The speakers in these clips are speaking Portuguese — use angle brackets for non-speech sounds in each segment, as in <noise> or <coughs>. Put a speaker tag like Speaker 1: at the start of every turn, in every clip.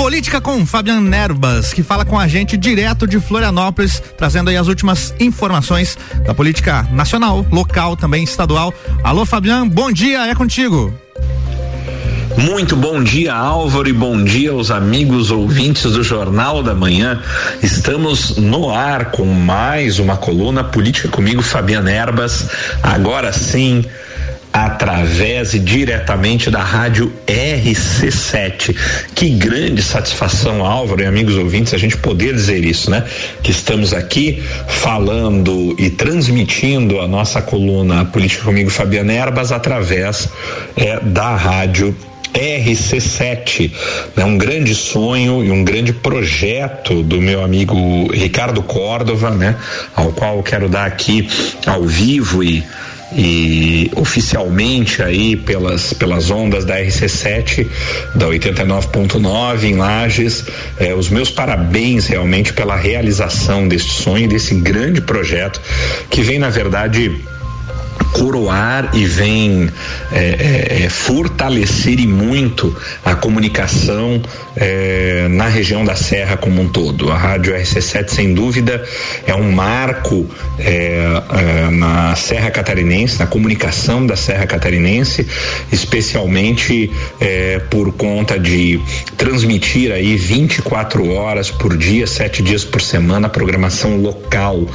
Speaker 1: Política com Fabiano Nerbas, que fala com a gente direto de Florianópolis, trazendo aí as últimas informações da política nacional, local, também estadual. Alô, Fabiano, bom dia, é contigo.
Speaker 2: Muito bom dia, Álvaro, e bom dia aos amigos ouvintes do Jornal da Manhã. Estamos no ar com mais uma coluna Política comigo, Fabiano Erbas. Agora sim, através e diretamente da rádio RC7. Que grande satisfação, Álvaro e amigos ouvintes, a gente poder dizer isso, né? Que estamos aqui falando e transmitindo a nossa coluna Política Comigo Fabiana Erbas através é, da rádio RC7, né? um grande sonho e um grande projeto do meu amigo Ricardo Córdova, né? Ao qual quero dar aqui ao vivo e e oficialmente aí pelas pelas ondas da RC7 da 89.9 em Lages eh, os meus parabéns realmente pela realização deste sonho desse grande projeto que vem na verdade coroar e vem é, é, é, fortalecer e muito a comunicação é, na região da Serra como um todo. A Rádio RC7, sem dúvida, é um marco é, é, na Serra Catarinense, na comunicação da Serra Catarinense, especialmente por conta de transmitir aí 24 horas por dia, sete dias por semana, programação local,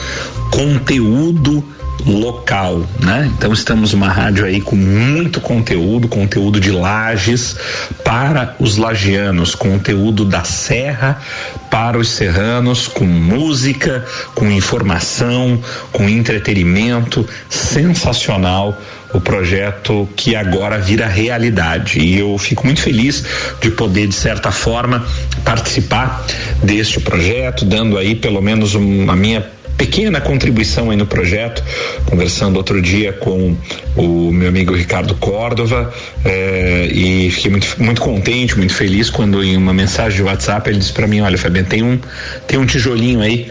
Speaker 2: conteúdo local, né? Então estamos uma rádio aí com muito conteúdo, conteúdo de lajes para os lagianos, conteúdo da serra para os serranos, com música, com informação, com entretenimento, sensacional o projeto que agora vira realidade. E eu fico muito feliz de poder, de certa forma, participar deste projeto, dando aí pelo menos um, a minha pequena contribuição aí no projeto, conversando outro dia com o meu amigo Ricardo Córdova eh, e fiquei muito, muito contente, muito feliz quando em uma mensagem de WhatsApp ele disse para mim, olha Fabiano, tem um, tem um tijolinho aí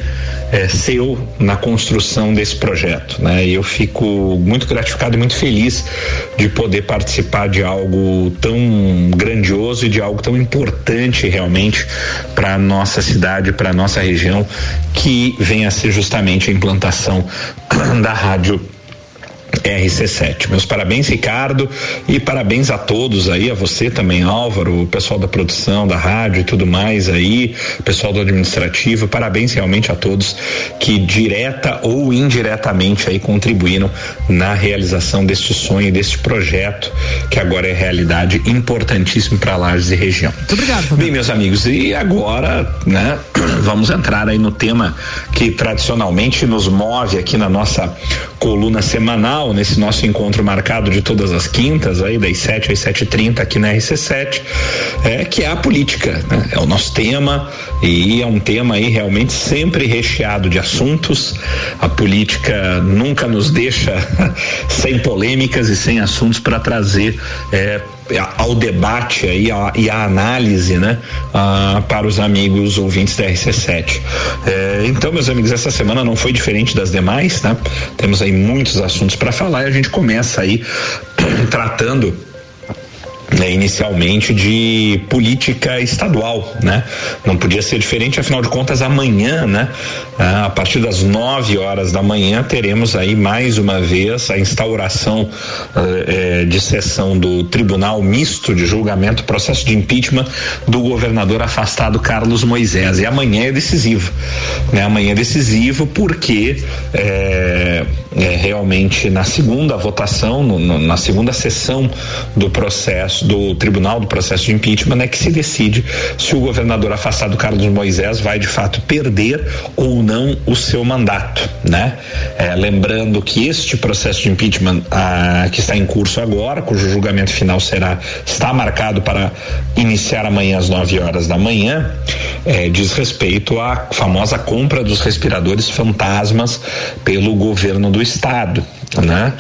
Speaker 2: é, seu na construção desse projeto, né? E eu fico muito gratificado e muito feliz de poder participar de algo tão grandioso e de algo tão importante realmente para nossa cidade, para nossa região, que venha a ser justamente a implantação <clears throat> da rádio RC7. Meus parabéns, Ricardo, e parabéns a todos aí, a você também, Álvaro, o pessoal da produção, da rádio e tudo mais aí, pessoal do administrativo, parabéns realmente a todos que direta ou indiretamente aí contribuíram na realização deste sonho, deste projeto que agora é realidade importantíssimo para Lages e região.
Speaker 1: Muito obrigado.
Speaker 2: Bem, meus amigos, e agora, né, <clears throat> vamos entrar aí no tema que tradicionalmente nos move aqui na nossa coluna semanal, nesse nosso encontro marcado de todas as quintas, aí das 7 às 7h30 aqui na RC7, é, que é a política. Né? É o nosso tema e é um tema aí realmente sempre recheado de assuntos. A política nunca nos deixa <laughs> sem polêmicas e sem assuntos para trazer é, ao debate aí, a, e à análise, né, ah, para os amigos ouvintes da RC7. É, então, meus amigos, essa semana não foi diferente das demais, né? Temos aí muitos assuntos para falar e a gente começa aí <clears throat> tratando né, inicialmente de política estadual, né? Não podia ser diferente, afinal de contas, amanhã, né? Ah, a partir das 9 horas da manhã teremos aí mais uma vez a instauração eh, eh, de sessão do Tribunal Misto de Julgamento, processo de impeachment do governador afastado Carlos Moisés. E amanhã é decisivo, né? Amanhã é decisivo porque eh, é, realmente na segunda votação, no, no, na segunda sessão do processo do Tribunal do Processo de Impeachment é que se decide se o governador afastado Carlos Moisés vai de fato perder ou não o seu mandato, né? É, lembrando que este processo de impeachment ah, que está em curso agora, cujo julgamento final será está marcado para iniciar amanhã às 9 horas da manhã, é, diz respeito à famosa compra dos respiradores fantasmas pelo governo do estado, né?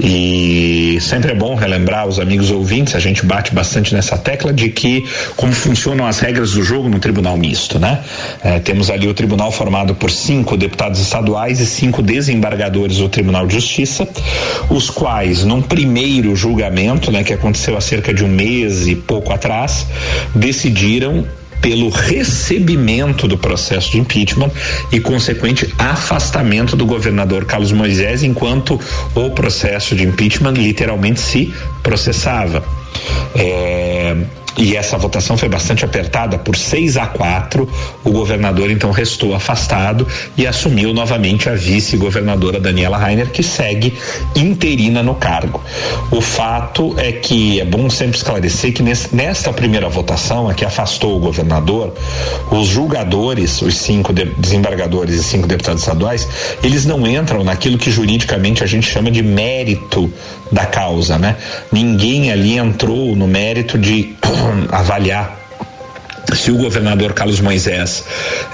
Speaker 2: E sempre é bom relembrar os amigos ouvintes, a gente bate bastante nessa tecla de que como funcionam as regras do jogo no tribunal misto, né? É, temos ali o tribunal formado por cinco deputados estaduais e cinco desembargadores do Tribunal de Justiça, os quais, num primeiro julgamento, né, que aconteceu há cerca de um mês e pouco atrás, decidiram pelo recebimento do processo de impeachment e consequente afastamento do governador Carlos Moisés enquanto o processo de impeachment literalmente se processava. É, e essa votação foi bastante apertada por 6 a 4. O governador então restou afastado e assumiu novamente a vice-governadora Daniela Rainer, que segue interina no cargo. O fato é que é bom sempre esclarecer que nesta primeira votação, a que afastou o governador, os julgadores, os cinco desembargadores e cinco deputados estaduais, eles não entram naquilo que juridicamente a gente chama de mérito da causa, né? Ninguém ali entrou no mérito de avaliar se o governador Carlos Moisés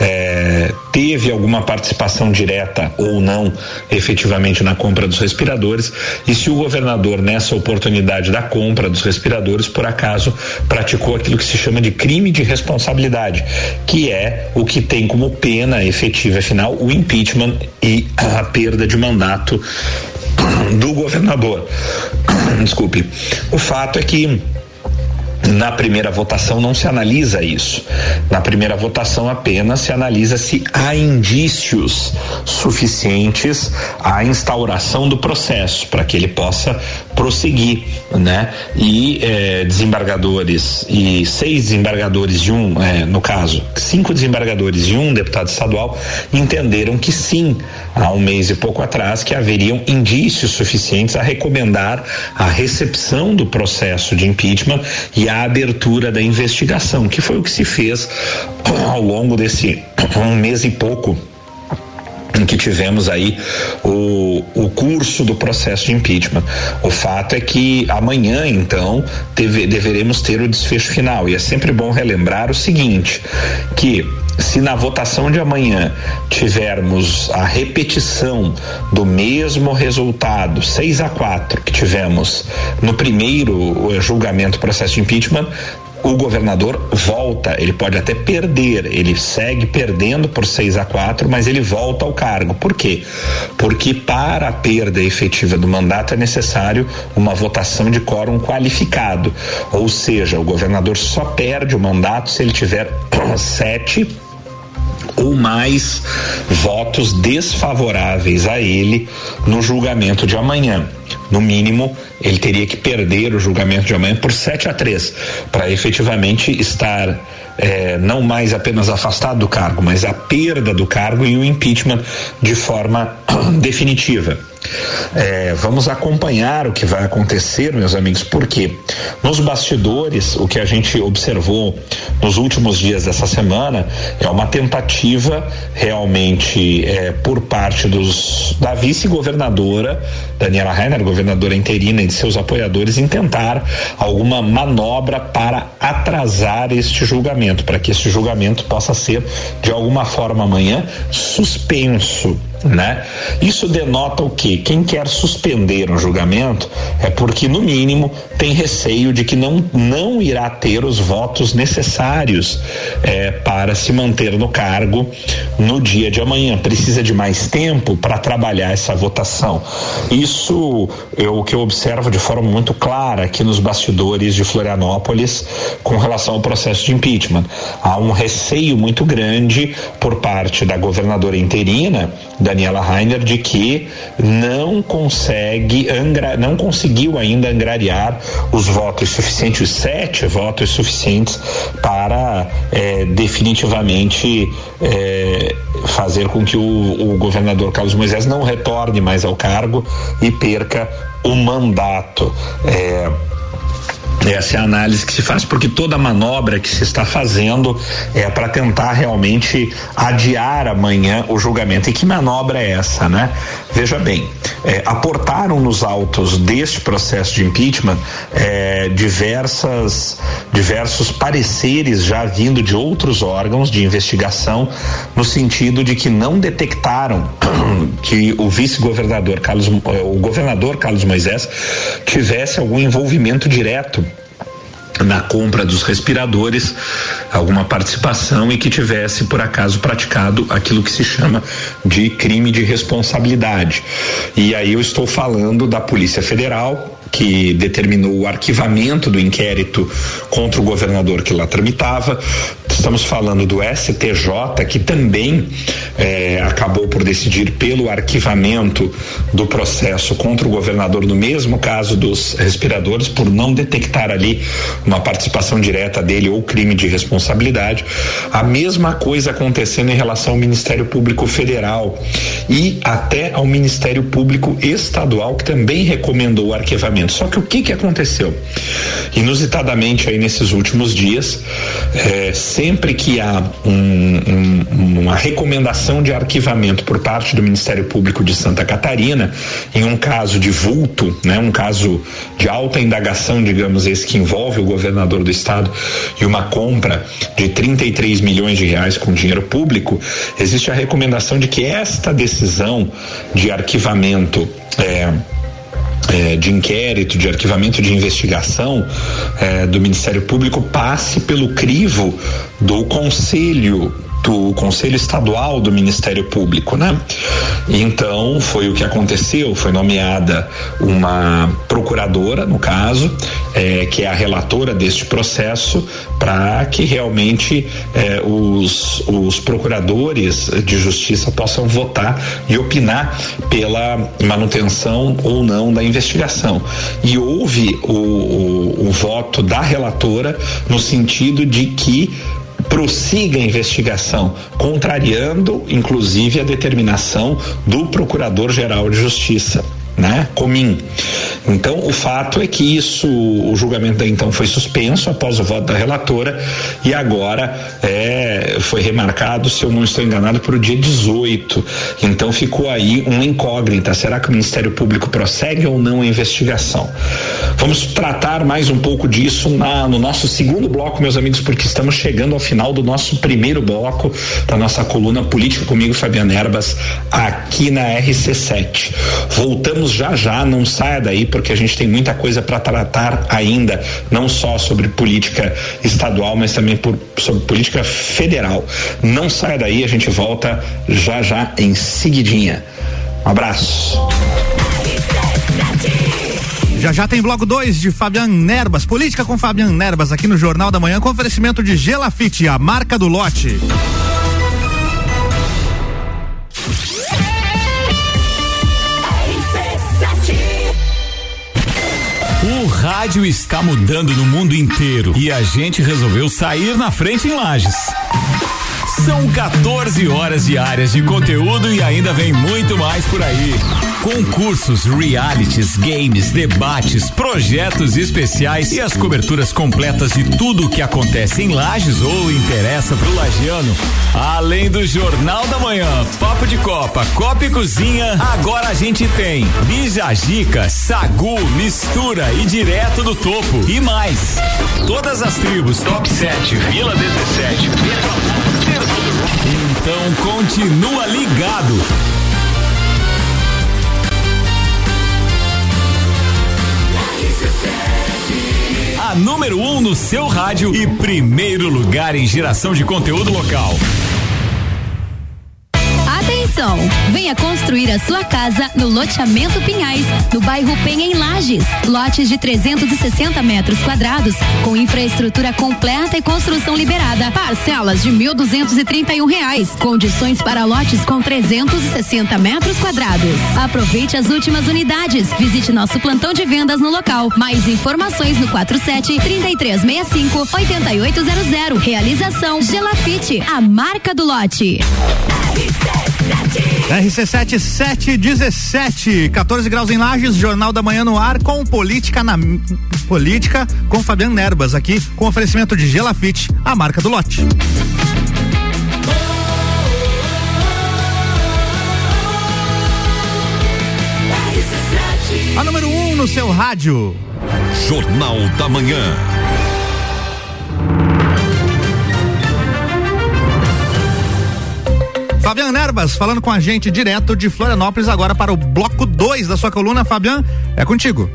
Speaker 2: eh, teve alguma participação direta ou não efetivamente na compra dos respiradores e se o governador nessa oportunidade da compra dos respiradores por acaso praticou aquilo que se chama de crime de responsabilidade que é o que tem como pena efetiva final o impeachment e a perda de mandato do governador. <coughs> Desculpe. O fato é que na primeira votação não se analisa isso. Na primeira votação apenas se analisa se há indícios suficientes à instauração do processo para que ele possa prosseguir, né? E eh, desembargadores e seis desembargadores e um, eh, no caso, cinco desembargadores e um deputado estadual entenderam que sim, há um mês e pouco atrás, que haveriam indícios suficientes a recomendar a recepção do processo de impeachment e a abertura da investigação, que foi o que se fez <clears throat> ao longo desse <clears throat> um mês e pouco em que tivemos aí o, o curso do processo de impeachment. O fato é que amanhã, então, deve, deveremos ter o desfecho final. E é sempre bom relembrar o seguinte: que se na votação de amanhã tivermos a repetição do mesmo resultado, 6 a 4 que tivemos no primeiro eh, julgamento processo de impeachment, o governador volta, ele pode até perder, ele segue perdendo por 6 a 4, mas ele volta ao cargo. Por quê? Porque para a perda efetiva do mandato é necessário uma votação de quórum qualificado. Ou seja, o governador só perde o mandato se ele tiver <clears throat> sete ou mais votos desfavoráveis a ele no julgamento de amanhã. No mínimo, ele teria que perder o julgamento de amanhã por 7 a 3 para efetivamente estar é, não mais apenas afastado do cargo, mas a perda do cargo e o impeachment de forma <clears throat> definitiva. É, vamos acompanhar o que vai acontecer, meus amigos, porque nos bastidores, o que a gente observou nos últimos dias dessa semana é uma tentativa realmente é, por parte dos da vice-governadora Daniela Rainer, governadora interina e de seus apoiadores, em tentar alguma manobra para atrasar este julgamento, para que este julgamento possa ser de alguma forma amanhã suspenso né? Isso denota o que? Quem quer suspender um julgamento é porque, no mínimo, tem receio de que não, não irá ter os votos necessários é, para se manter no cargo no dia de amanhã. Precisa de mais tempo para trabalhar essa votação. Isso é o que eu observo de forma muito clara aqui nos bastidores de Florianópolis com relação ao processo de impeachment. Há um receio muito grande por parte da governadora interina Daniela Rainer de que não consegue, não conseguiu ainda angariar os votos suficientes, os sete votos suficientes para é, definitivamente é, fazer com que o, o governador Carlos Moisés não retorne mais ao cargo e perca o mandato. É, essa é a análise que se faz, porque toda manobra que se está fazendo é para tentar realmente adiar amanhã o julgamento. E que manobra é essa, né? Veja bem, é, aportaram nos autos deste processo de impeachment é, diversas, diversos pareceres já vindo de outros órgãos de investigação, no sentido de que não detectaram <clears throat> que o vice-governador Carlos, o governador Carlos Moisés tivesse algum envolvimento direto na compra dos respiradores, alguma participação e que tivesse, por acaso, praticado aquilo que se chama de crime de responsabilidade. E aí eu estou falando da Polícia Federal, que determinou o arquivamento do inquérito contra o governador que lá tramitava. Estamos falando do STJ, que também é, acabou por decidir pelo arquivamento do processo contra o governador no mesmo caso dos respiradores, por não detectar ali uma participação direta dele ou crime de responsabilidade. A mesma coisa acontecendo em relação ao Ministério Público Federal e até ao Ministério Público Estadual, que também recomendou o arquivamento. Só que o que, que aconteceu? Inusitadamente aí nesses últimos dias, é, sempre que há um, um, uma recomendação de arquivamento por parte do Ministério Público de Santa Catarina, em um caso de vulto, né, um caso de alta indagação, digamos, esse que envolve o governador do estado e uma compra de 33 milhões de reais com dinheiro público, existe a recomendação de que esta decisão de arquivamento é, é, de inquérito, de arquivamento de investigação é, do Ministério Público passe pelo crivo do Conselho do Conselho Estadual do Ministério Público, né? Então foi o que aconteceu, foi nomeada uma procuradora, no caso, é, que é a relatora deste processo, para que realmente é, os, os procuradores de justiça possam votar e opinar pela manutenção ou não da investigação. E houve o, o, o voto da relatora no sentido de que prossiga a investigação, contrariando inclusive a determinação do Procurador-Geral de Justiça né? Comim. Então, o fato é que isso, o julgamento então foi suspenso após o voto da relatora e agora é, foi remarcado, se eu não estou enganado, para o dia 18. Então, ficou aí uma incógnita: será que o Ministério Público prossegue ou não a investigação? Vamos tratar mais um pouco disso na, no nosso segundo bloco, meus amigos, porque estamos chegando ao final do nosso primeiro bloco da nossa coluna Política comigo, Fabiana Erbas, aqui na RC7. Voltamos já já, não saia daí, porque a gente tem muita coisa para tratar ainda, não só sobre política estadual, mas também por, sobre política federal. Não saia daí, a gente volta já já em seguidinha. Um abraço.
Speaker 1: Já já tem bloco 2 de Fabian Nerbas, política com Fabian Nerbas aqui no Jornal da Manhã com oferecimento de Gelafite, a marca do lote.
Speaker 3: Rádio está mudando no mundo inteiro e a gente resolveu sair na frente em Lages. São 14 horas diárias de conteúdo e ainda vem muito mais por aí. Concursos, realities, games, debates, projetos especiais e as coberturas completas de tudo o que acontece em Lages ou interessa pro lagiano. Além do Jornal da Manhã, Papo de Copa, Copa e Cozinha, agora a gente tem Bijagica, Sagu, Mistura e Direto do Topo e mais. Todas as tribos, Top 7, Vila 17, então continua ligado. A número 1 um no seu rádio e primeiro lugar em geração de conteúdo local.
Speaker 4: Atenção! Venha construir a sua casa no loteamento Pinhais, no bairro Penha em Lages. Lotes de 360 metros quadrados, com infraestrutura completa e construção liberada. Parcelas de R$ um reais. Condições para lotes com 360 metros quadrados. Aproveite as últimas unidades. Visite nosso plantão de vendas no local. Mais informações no 47 3365 8800. Realização Gelafite, a marca do lote.
Speaker 1: RC7 717, 14 graus em Lages, Jornal da Manhã no ar com política na política com Fabiano Nerbas aqui com oferecimento de Gelafite, a marca do lote. A número 1 um no seu rádio.
Speaker 3: Jornal da Manhã.
Speaker 1: Fabian Nerbas falando com a gente direto de Florianópolis agora para o bloco 2 da sua coluna. Fabian, é contigo.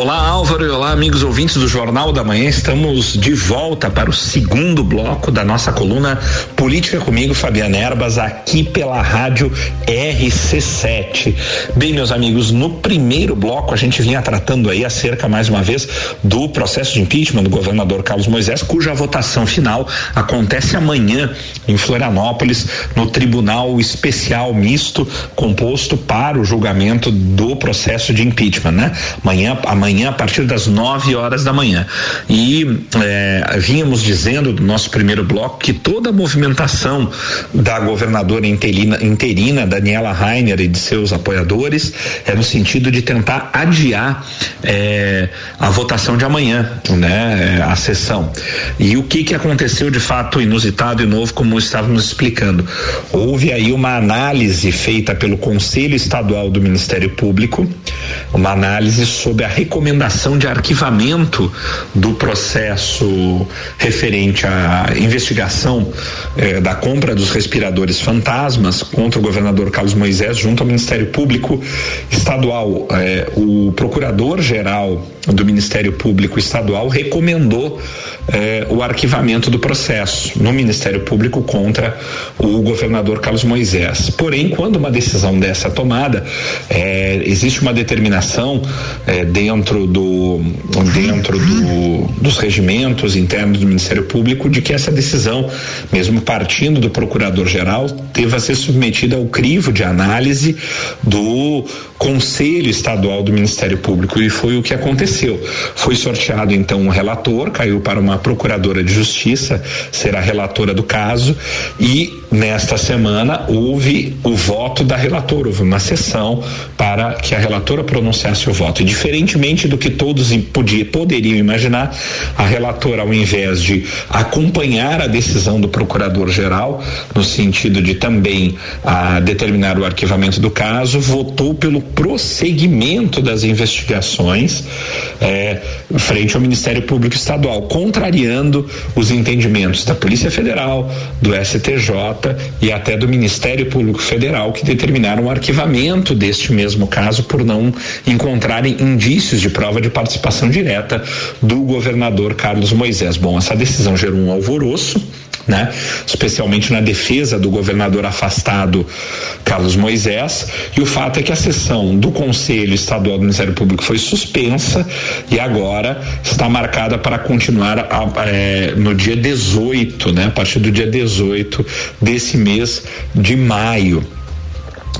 Speaker 2: Olá, Álvaro, e olá, amigos ouvintes do Jornal da Manhã. Estamos de volta para o segundo bloco da nossa coluna Política comigo, Fabiana Erbas, aqui pela rádio RC7. Bem, meus amigos, no primeiro bloco a gente vinha tratando aí acerca, mais uma vez, do processo de impeachment do governador Carlos Moisés, cuja votação final acontece amanhã em Florianópolis, no Tribunal Especial Misto, composto para o julgamento do processo de impeachment, né? Amanhã, amanhã a partir das 9 horas da manhã. E é, vínhamos dizendo do nosso primeiro bloco que toda a movimentação da governadora interina, interina Daniela Rainer e de seus apoiadores é no sentido de tentar adiar é, a votação de amanhã, né, a sessão. E o que que aconteceu de fato inusitado e novo, como estávamos explicando? Houve aí uma análise feita pelo Conselho Estadual do Ministério Público, uma análise sobre a recomendação de arquivamento do processo referente à investigação eh, da compra dos respiradores fantasmas contra o governador Carlos Moisés junto ao Ministério Público Estadual. Eh, o procurador-geral do Ministério Público Estadual recomendou eh, o arquivamento do processo no Ministério Público contra o governador Carlos Moisés. Porém, quando uma decisão dessa é tomada, eh, existe uma determinação eh, dentro do dentro do, dos regimentos internos do Ministério Público de que essa decisão, mesmo partindo do Procurador-Geral, deva ser submetida ao crivo de análise do Conselho Estadual do Ministério Público e foi o que aconteceu. Foi sorteado então um relator, caiu para uma procuradora de justiça ser a relatora do caso e nesta semana houve o voto da relatora, houve uma sessão para que a relatora pronunciasse o voto. Diferentemente do que todos podia, poderiam imaginar, a relatora, ao invés de acompanhar a decisão do procurador-geral, no sentido de também a, determinar o arquivamento do caso, votou pelo prosseguimento das investigações é, frente ao Ministério Público Estadual, contrariando os entendimentos da Polícia Federal, do STJ e até do Ministério Público Federal, que determinaram o arquivamento deste mesmo caso por não encontrarem indícios de prova de participação direta do governador Carlos Moisés. Bom, essa decisão gerou um alvoroço né? Especialmente na defesa do governador afastado Carlos Moisés. E o fato é que a sessão do Conselho Estadual do Ministério Público foi suspensa e agora está marcada para continuar a, é, no dia 18, né? A partir do dia 18 desse mês de maio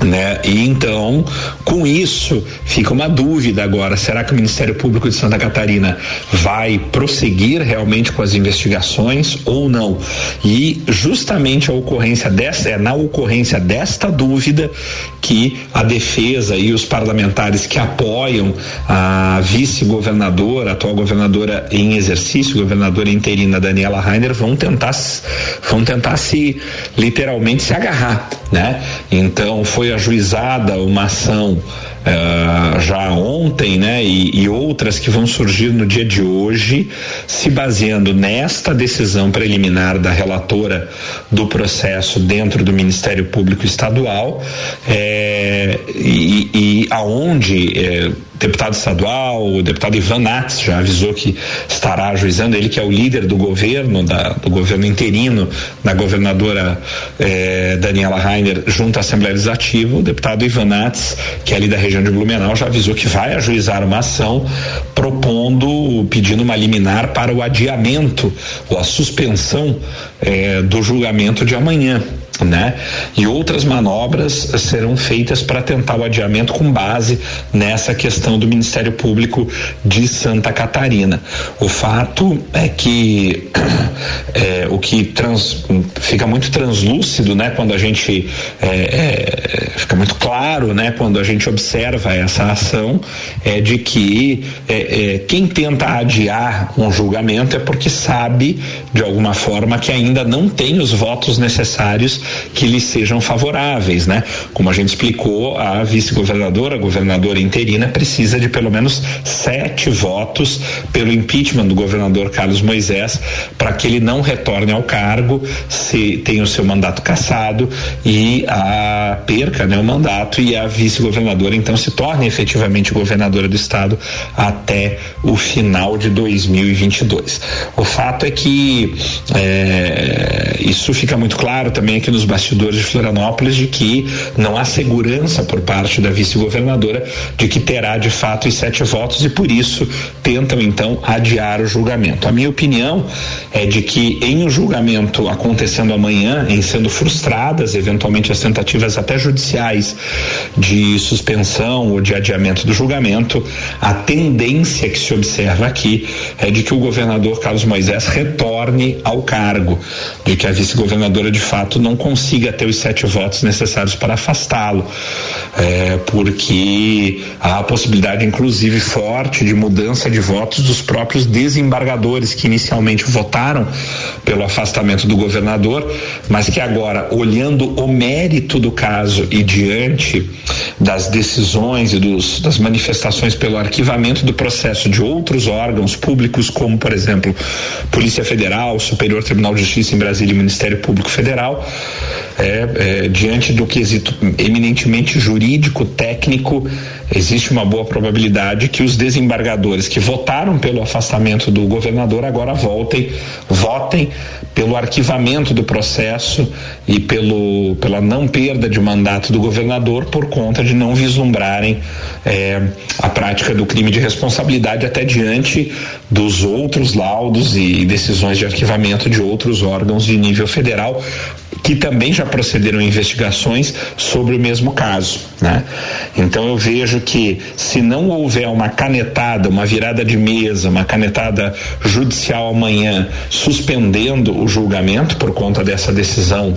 Speaker 2: né? E então, com isso, fica uma dúvida agora: será que o Ministério Público de Santa Catarina vai prosseguir realmente com as investigações ou não? E justamente a ocorrência dessa é na ocorrência desta dúvida que a defesa e os parlamentares que apoiam a vice-governadora, atual governadora em exercício, governadora interina Daniela Rainer, vão tentar vão tentar se literalmente se agarrar, né? Então foi ajuizada uma ação uh, já ontem, né? E, e, outras que vão surgir no dia de hoje, se baseando nesta decisão preliminar da relatora do processo dentro do Ministério Público Estadual, é, e, e aonde é, deputado estadual, o deputado Ivan Nats já avisou que estará ajuizando, ele que é o líder do governo, da, do governo interino, da governadora eh, Daniela Rainer, junto à Assembleia Legislativa, o deputado Ivan Nats, que é ali da região de Blumenau, já avisou que vai ajuizar uma ação propondo, pedindo uma liminar para o adiamento ou a suspensão eh, do julgamento de amanhã né? E outras manobras serão feitas para tentar o adiamento com base nessa questão do Ministério Público de Santa Catarina. O fato é que <clears throat> é, o que trans, fica muito translúcido, né? Quando a gente é, é, fica muito claro, né? Quando a gente observa essa ação é de que é, é, quem tenta adiar um julgamento é porque sabe de alguma forma que ainda não tem os votos necessários que lhe sejam favoráveis, né? Como a gente explicou, a vice-governadora, a governadora interina, precisa de pelo menos sete votos pelo impeachment do governador Carlos Moisés para que ele não retorne ao cargo, se tenha o seu mandato cassado e a perca né, o mandato e a vice-governadora então se torne efetivamente governadora do estado até o final de 2022. O fato é que é, isso fica muito claro também aqui nos bastidores de Florianópolis de que não há segurança por parte da vice-governadora de que terá de fato os sete votos e por isso tentam então adiar o julgamento. A minha opinião é de que em um julgamento acontecendo amanhã, em sendo frustradas eventualmente as tentativas até judiciais de suspensão ou de adiamento do julgamento, a tendência que se observa aqui é de que o governador Carlos Moisés retorne ao cargo, de que a vice-governadora de fato não consiga ter os sete votos necessários para afastá-lo, é, porque há a possibilidade, inclusive, forte de mudança de votos dos próprios desembargadores que inicialmente votaram pelo afastamento do governador, mas que agora, olhando o mérito do caso e diante das decisões e dos, das manifestações pelo arquivamento do processo de outros órgãos públicos, como, por exemplo, Polícia Federal, Superior Tribunal de Justiça em Brasília e Ministério Público Federal, é, é, diante do quesito eminentemente jurídico, técnico, existe uma boa probabilidade que os desembargadores que votaram pelo afastamento do governador agora voltem, votem pelo arquivamento do processo e pelo, pela não perda de mandato do governador por conta de não vislumbrarem é, a prática do crime de responsabilidade até diante dos outros laudos e decisões de arquivamento de outros órgãos de nível federal que também já procederam investigações sobre o mesmo caso, né? Então eu vejo que se não houver uma canetada, uma virada de mesa, uma canetada judicial amanhã suspendendo o julgamento por conta dessa decisão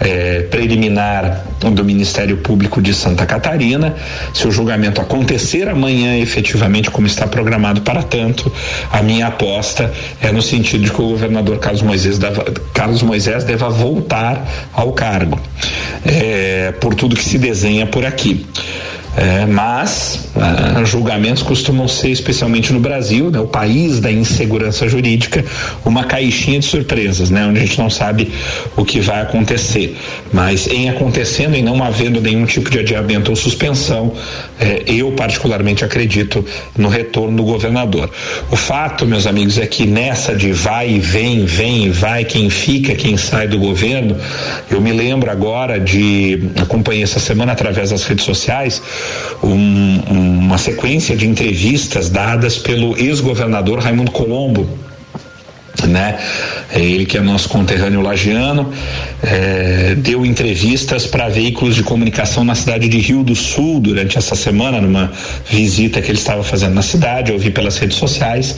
Speaker 2: eh, preliminar do Ministério Público de Santa Catarina, se o julgamento acontecer amanhã efetivamente como está programado para tanto, a minha aposta é no sentido de que o governador Carlos Moisés deva, Carlos Moisés deva voltar ao cargo, é, por tudo que se desenha por aqui. É, mas ah, julgamentos costumam ser, especialmente no Brasil, né, o país da insegurança jurídica, uma caixinha de surpresas, né, onde a gente não sabe o que vai acontecer. Mas em acontecendo e não havendo nenhum tipo de adiamento ou suspensão, é, eu particularmente acredito no retorno do governador. O fato, meus amigos, é que nessa de vai e vem, vem e vai, quem fica, quem sai do governo, eu me lembro agora de acompanhei essa semana através das redes sociais um, uma sequência de entrevistas dadas pelo ex-governador Raimundo Colombo, né? É ele que é nosso conterrâneo lagiano, é, deu entrevistas para veículos de comunicação na cidade de Rio do Sul durante essa semana, numa visita que ele estava fazendo na cidade, eu vi pelas redes sociais,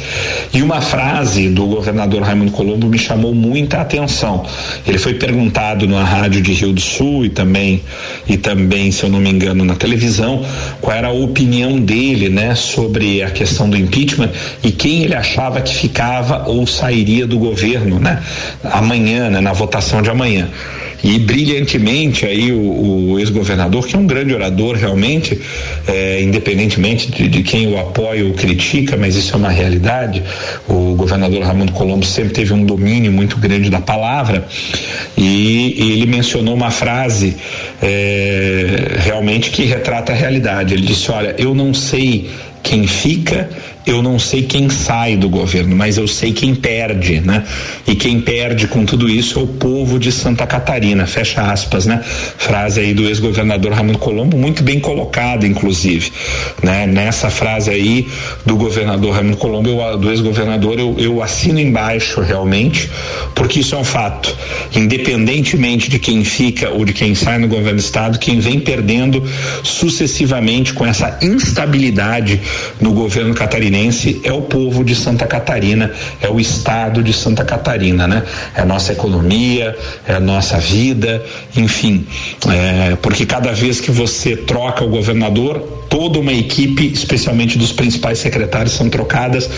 Speaker 2: e uma frase do governador Raimundo Colombo me chamou muita atenção. Ele foi perguntado na rádio de Rio do Sul e também, e também, se eu não me engano, na televisão, qual era a opinião dele, né, sobre a questão do impeachment e quem ele achava que ficava ou sairia do governo, né, amanhã, né, na votação de amanhã e brilhantemente aí o, o ex-governador, que é um grande orador realmente, é, independentemente de, de, quem o apoia ou critica, mas isso é uma realidade. O governador Raimundo Colombo sempre teve um domínio muito grande da palavra e, e ele mencionou uma frase é, realmente que retrata a realidade. Ele disse: Olha, eu não sei quem fica eu não sei quem sai do governo, mas eu sei quem perde, né? E quem perde com tudo isso é o povo de Santa Catarina, fecha aspas, né? Frase aí do ex-governador Raimundo Colombo, muito bem colocada, inclusive, né? Nessa frase aí do governador Raimundo Colombo, eu, do ex-governador, eu, eu assino embaixo realmente, porque isso é um fato. Independentemente de quem fica ou de quem sai no governo do estado, quem vem perdendo sucessivamente com essa instabilidade no governo catarinense é o povo de Santa Catarina, é o estado de Santa Catarina, né? É a nossa economia, é a nossa vida, enfim, é, porque cada vez que você troca o governador, toda uma equipe, especialmente dos principais secretários, são trocadas,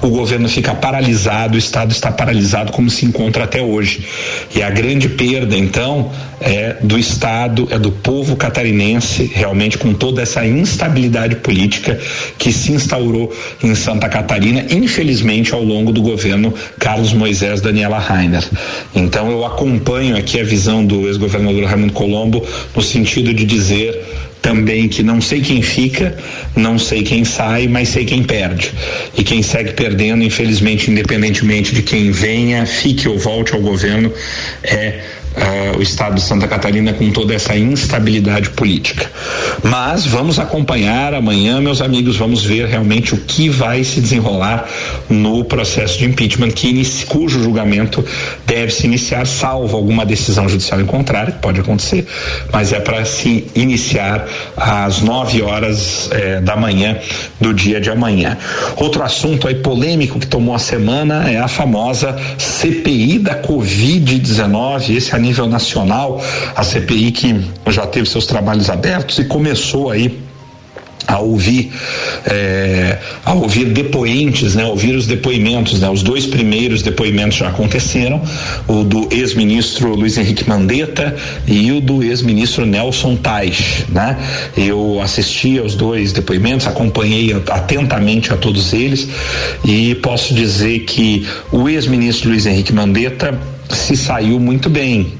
Speaker 2: o governo fica paralisado, o Estado está paralisado como se encontra até hoje. E a grande perda, então, é do Estado, é do povo catarinense, realmente com toda essa instabilidade política que se instaurou em Santa Catarina, infelizmente, ao longo do governo Carlos Moisés Daniela Rainer. Então, eu acompanho aqui a visão do ex-governador Raimundo Colombo no sentido de dizer também que não sei quem fica, não sei quem sai, mas sei quem perde. E quem segue perdendo, infelizmente, independentemente de quem venha, fique ou volte ao governo, é uh, o estado de Santa Catarina com toda essa instabilidade política. Mas vamos acompanhar amanhã, meus amigos, vamos ver realmente o que vai se desenrolar no processo de impeachment, que cujo julgamento deve se iniciar, salvo alguma decisão judicial em contrário, que pode acontecer, mas é para se iniciar às 9 horas eh, da manhã do dia de amanhã. Outro assunto aí polêmico que tomou a semana é a famosa CPI da Covid-19. Esse nível nacional, a CPI que já teve seus trabalhos abertos e começou aí a ouvir é, a ouvir depoentes, né, ouvir os depoimentos, né, os dois primeiros depoimentos já aconteceram, o do ex-ministro Luiz Henrique Mandetta e o do ex-ministro Nelson Tais, né? Eu assisti aos dois depoimentos, acompanhei atentamente a todos eles e posso dizer que o ex-ministro Luiz Henrique Mandetta se saiu muito bem.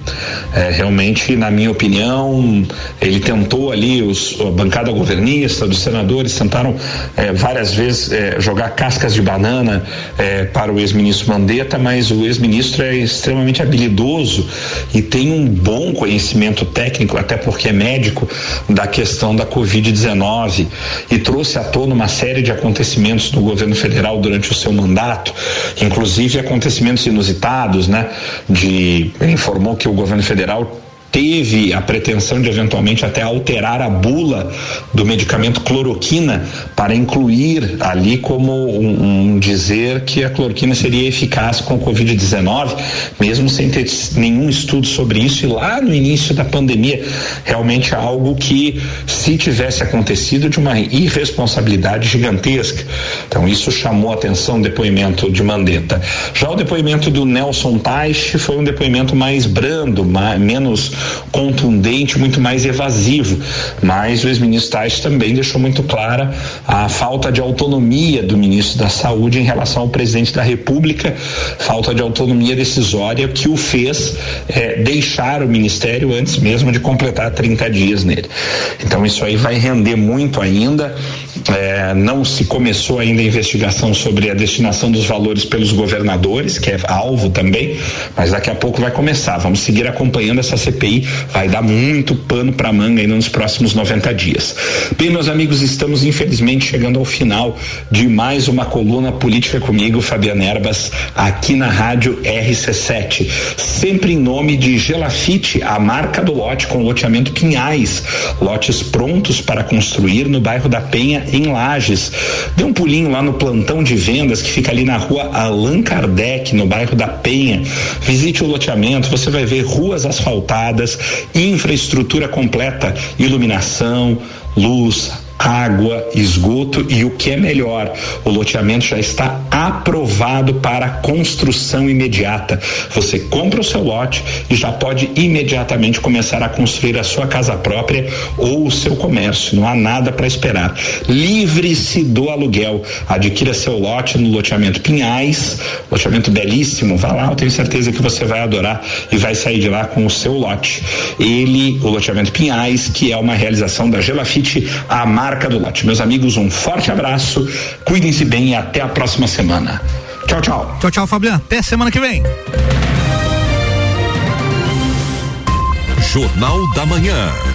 Speaker 2: É, realmente, na minha opinião, ele tentou ali, os, a bancada governista, dos senadores, tentaram é, várias vezes é, jogar cascas de banana é, para o ex-ministro Mandetta, mas o ex-ministro é extremamente habilidoso e tem um bom conhecimento técnico, até porque é médico, da questão da Covid-19 e trouxe à tona uma série de acontecimentos no governo federal durante o seu mandato, inclusive acontecimentos inusitados, né? De informou que o governo federal teve a pretensão de eventualmente até alterar a bula do medicamento cloroquina para incluir ali como um, um dizer que a cloroquina seria eficaz com o Covid-19, mesmo sem ter nenhum estudo sobre isso. E lá no início da pandemia, realmente algo que, se tivesse acontecido, de uma irresponsabilidade gigantesca. Então, isso chamou a atenção o depoimento de Mandetta. Já o depoimento do Nelson Teich foi um depoimento mais brando, mais, menos contundente, muito mais evasivo. Mas o ex-ministro Tais também deixou muito clara a falta de autonomia do ministro da Saúde em relação ao presidente da República, falta de autonomia decisória que o fez é, deixar o ministério antes mesmo de completar 30 dias nele. Então isso aí vai render muito ainda. É, não se começou ainda a investigação sobre a destinação dos valores pelos governadores, que é alvo também, mas daqui a pouco vai começar. Vamos seguir acompanhando essa CPI, vai dar muito pano para manga ainda nos próximos 90 dias. Bem, meus amigos, estamos infelizmente chegando ao final de mais uma coluna política comigo, Fabiana Erbas, aqui na rádio RC7, sempre em nome de Gelafite, a marca do lote com loteamento Pinhais, lotes prontos para construir no bairro da Penha em Lages. Dê um pulinho lá no plantão de vendas que fica ali na rua Allan Kardec, no bairro da Penha. Visite o loteamento, você vai ver ruas asfaltadas, infraestrutura completa, iluminação, luz, água, esgoto e o que é melhor, o loteamento já está aprovado para construção imediata. Você compra o seu lote e já pode imediatamente começar a construir a sua casa própria ou o seu comércio. Não há nada para esperar. Livre-se do aluguel. Adquira seu lote no loteamento Pinhais, loteamento belíssimo. Vá lá, eu tenho certeza que você vai adorar e vai sair de lá com o seu lote. Ele, o loteamento Pinhais, que é uma realização da Gelafite, a marca marca do lote. Meus amigos, um forte abraço, cuidem-se bem e até a próxima semana. Tchau, tchau.
Speaker 1: Tchau, tchau, Fabiano. Até semana que vem.
Speaker 5: Jornal da Manhã.